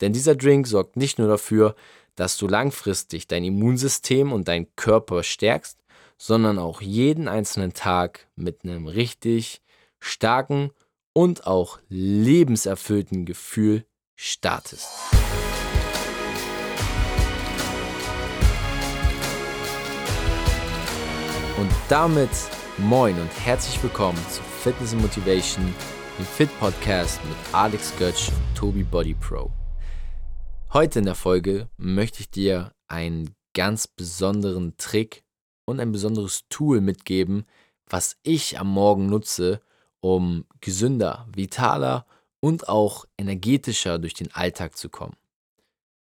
Denn dieser Drink sorgt nicht nur dafür, dass du langfristig dein Immunsystem und deinen Körper stärkst, sondern auch jeden einzelnen Tag mit einem richtig starken und auch lebenserfüllten Gefühl startest. Und damit moin und herzlich willkommen zu Fitness and Motivation, dem Fit Podcast mit Alex Götsch und Tobi Body Pro. Heute in der Folge möchte ich dir einen ganz besonderen Trick und ein besonderes Tool mitgeben, was ich am Morgen nutze, um gesünder, vitaler und auch energetischer durch den Alltag zu kommen.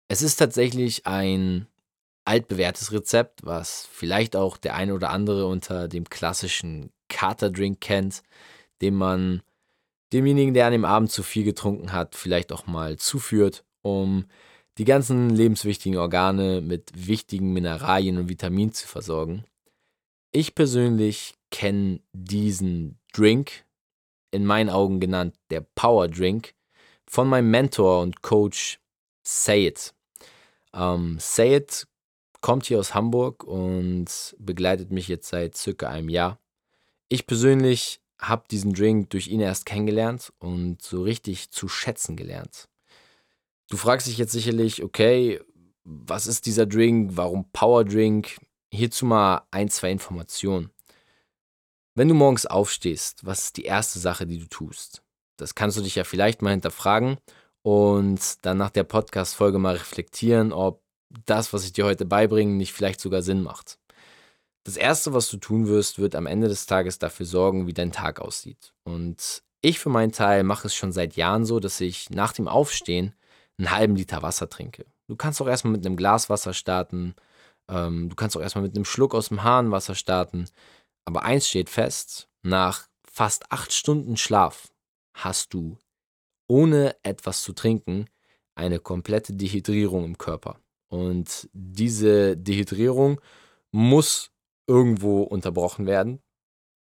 Es ist tatsächlich ein altbewährtes Rezept, was vielleicht auch der eine oder andere unter dem klassischen Katerdrink kennt, den man demjenigen, der an dem Abend zu viel getrunken hat, vielleicht auch mal zuführt, um die ganzen lebenswichtigen Organe mit wichtigen Mineralien und Vitaminen zu versorgen. Ich persönlich kenne diesen Drink, in meinen Augen genannt der Power Drink, von meinem Mentor und Coach Sayed. Ähm, Sayed kommt hier aus Hamburg und begleitet mich jetzt seit circa einem Jahr. Ich persönlich habe diesen Drink durch ihn erst kennengelernt und so richtig zu schätzen gelernt. Du fragst dich jetzt sicherlich, okay, was ist dieser Drink? Warum Power Drink? Hierzu mal ein, zwei Informationen. Wenn du morgens aufstehst, was ist die erste Sache, die du tust? Das kannst du dich ja vielleicht mal hinterfragen und dann nach der Podcast-Folge mal reflektieren, ob das, was ich dir heute beibringe, nicht vielleicht sogar Sinn macht. Das erste, was du tun wirst, wird am Ende des Tages dafür sorgen, wie dein Tag aussieht. Und ich für meinen Teil mache es schon seit Jahren so, dass ich nach dem Aufstehen einen halben Liter Wasser trinke. Du kannst auch erstmal mit einem Glas Wasser starten. Ähm, du kannst auch erstmal mit einem Schluck aus dem Hahn Wasser starten. Aber eins steht fest: nach fast acht Stunden Schlaf hast du ohne etwas zu trinken eine komplette Dehydrierung im Körper. Und diese Dehydrierung muss irgendwo unterbrochen werden.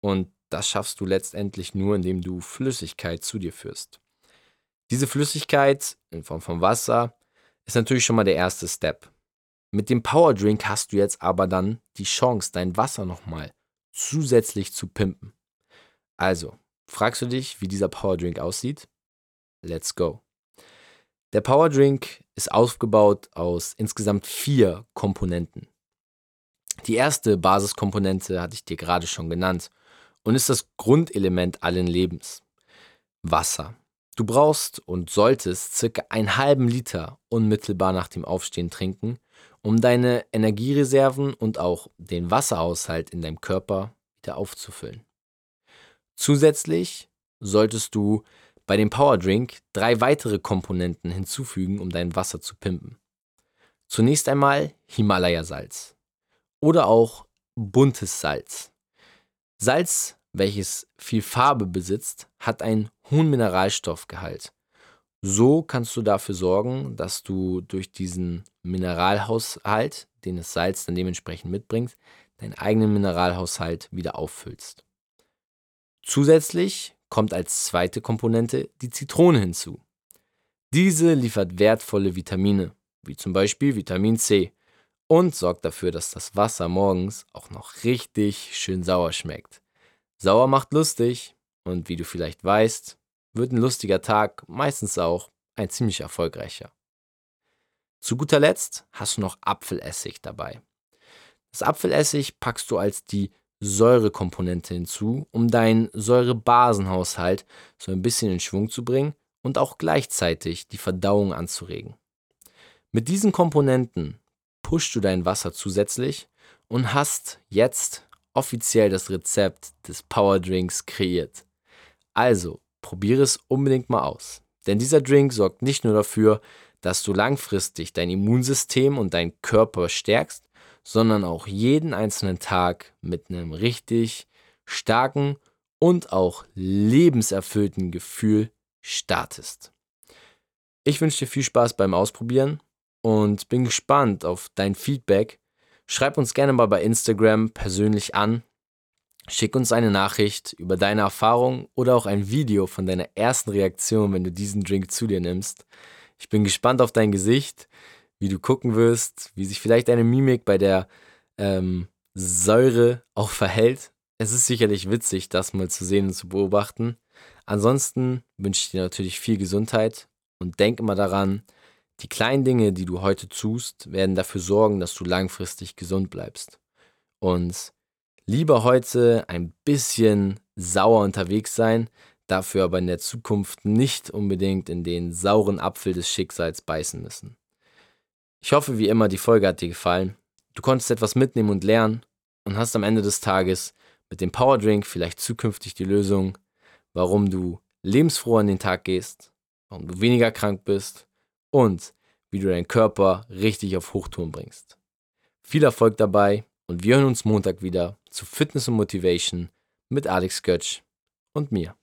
Und das schaffst du letztendlich nur, indem du Flüssigkeit zu dir führst. Diese Flüssigkeit in Form von Wasser ist natürlich schon mal der erste Step. Mit dem Power Drink hast du jetzt aber dann die Chance, dein Wasser nochmal zusätzlich zu pimpen. Also, fragst du dich, wie dieser Power Drink aussieht? Let's go. Der Power Drink ist aufgebaut aus insgesamt vier Komponenten. Die erste Basiskomponente hatte ich dir gerade schon genannt und ist das Grundelement allen Lebens. Wasser. Du brauchst und solltest circa einen halben Liter unmittelbar nach dem Aufstehen trinken, um deine Energiereserven und auch den Wasserhaushalt in deinem Körper wieder aufzufüllen. Zusätzlich solltest du bei dem Power Drink drei weitere Komponenten hinzufügen, um dein Wasser zu pimpen. Zunächst einmal Himalaya-Salz oder auch buntes Salz. Salz welches viel Farbe besitzt, hat einen hohen Mineralstoffgehalt. So kannst du dafür sorgen, dass du durch diesen Mineralhaushalt, den das Salz dann dementsprechend mitbringt, deinen eigenen Mineralhaushalt wieder auffüllst. Zusätzlich kommt als zweite Komponente die Zitrone hinzu. Diese liefert wertvolle Vitamine, wie zum Beispiel Vitamin C, und sorgt dafür, dass das Wasser morgens auch noch richtig schön sauer schmeckt. Sauer macht lustig und wie du vielleicht weißt, wird ein lustiger Tag meistens auch ein ziemlich erfolgreicher. Zu guter Letzt hast du noch Apfelessig dabei. Das Apfelessig packst du als die Säurekomponente hinzu, um deinen Säurebasenhaushalt so ein bisschen in Schwung zu bringen und auch gleichzeitig die Verdauung anzuregen. Mit diesen Komponenten pushst du dein Wasser zusätzlich und hast jetzt offiziell das Rezept des Power Drinks kreiert. Also, probiere es unbedingt mal aus. Denn dieser Drink sorgt nicht nur dafür, dass du langfristig dein Immunsystem und deinen Körper stärkst, sondern auch jeden einzelnen Tag mit einem richtig starken und auch lebenserfüllten Gefühl startest. Ich wünsche dir viel Spaß beim Ausprobieren und bin gespannt auf dein Feedback Schreib uns gerne mal bei Instagram persönlich an. Schick uns eine Nachricht über deine Erfahrung oder auch ein Video von deiner ersten Reaktion, wenn du diesen Drink zu dir nimmst. Ich bin gespannt auf dein Gesicht, wie du gucken wirst, wie sich vielleicht deine Mimik bei der ähm, Säure auch verhält. Es ist sicherlich witzig, das mal zu sehen und zu beobachten. Ansonsten wünsche ich dir natürlich viel Gesundheit und denk immer daran, die kleinen Dinge, die du heute tust, werden dafür sorgen, dass du langfristig gesund bleibst. Und lieber heute ein bisschen sauer unterwegs sein, dafür aber in der Zukunft nicht unbedingt in den sauren Apfel des Schicksals beißen müssen. Ich hoffe, wie immer, die Folge hat dir gefallen. Du konntest etwas mitnehmen und lernen und hast am Ende des Tages mit dem Powerdrink vielleicht zukünftig die Lösung, warum du lebensfroh an den Tag gehst, warum du weniger krank bist und wie du deinen Körper richtig auf Hochtouren bringst. Viel Erfolg dabei und wir hören uns Montag wieder zu Fitness und Motivation mit Alex Götsch und mir.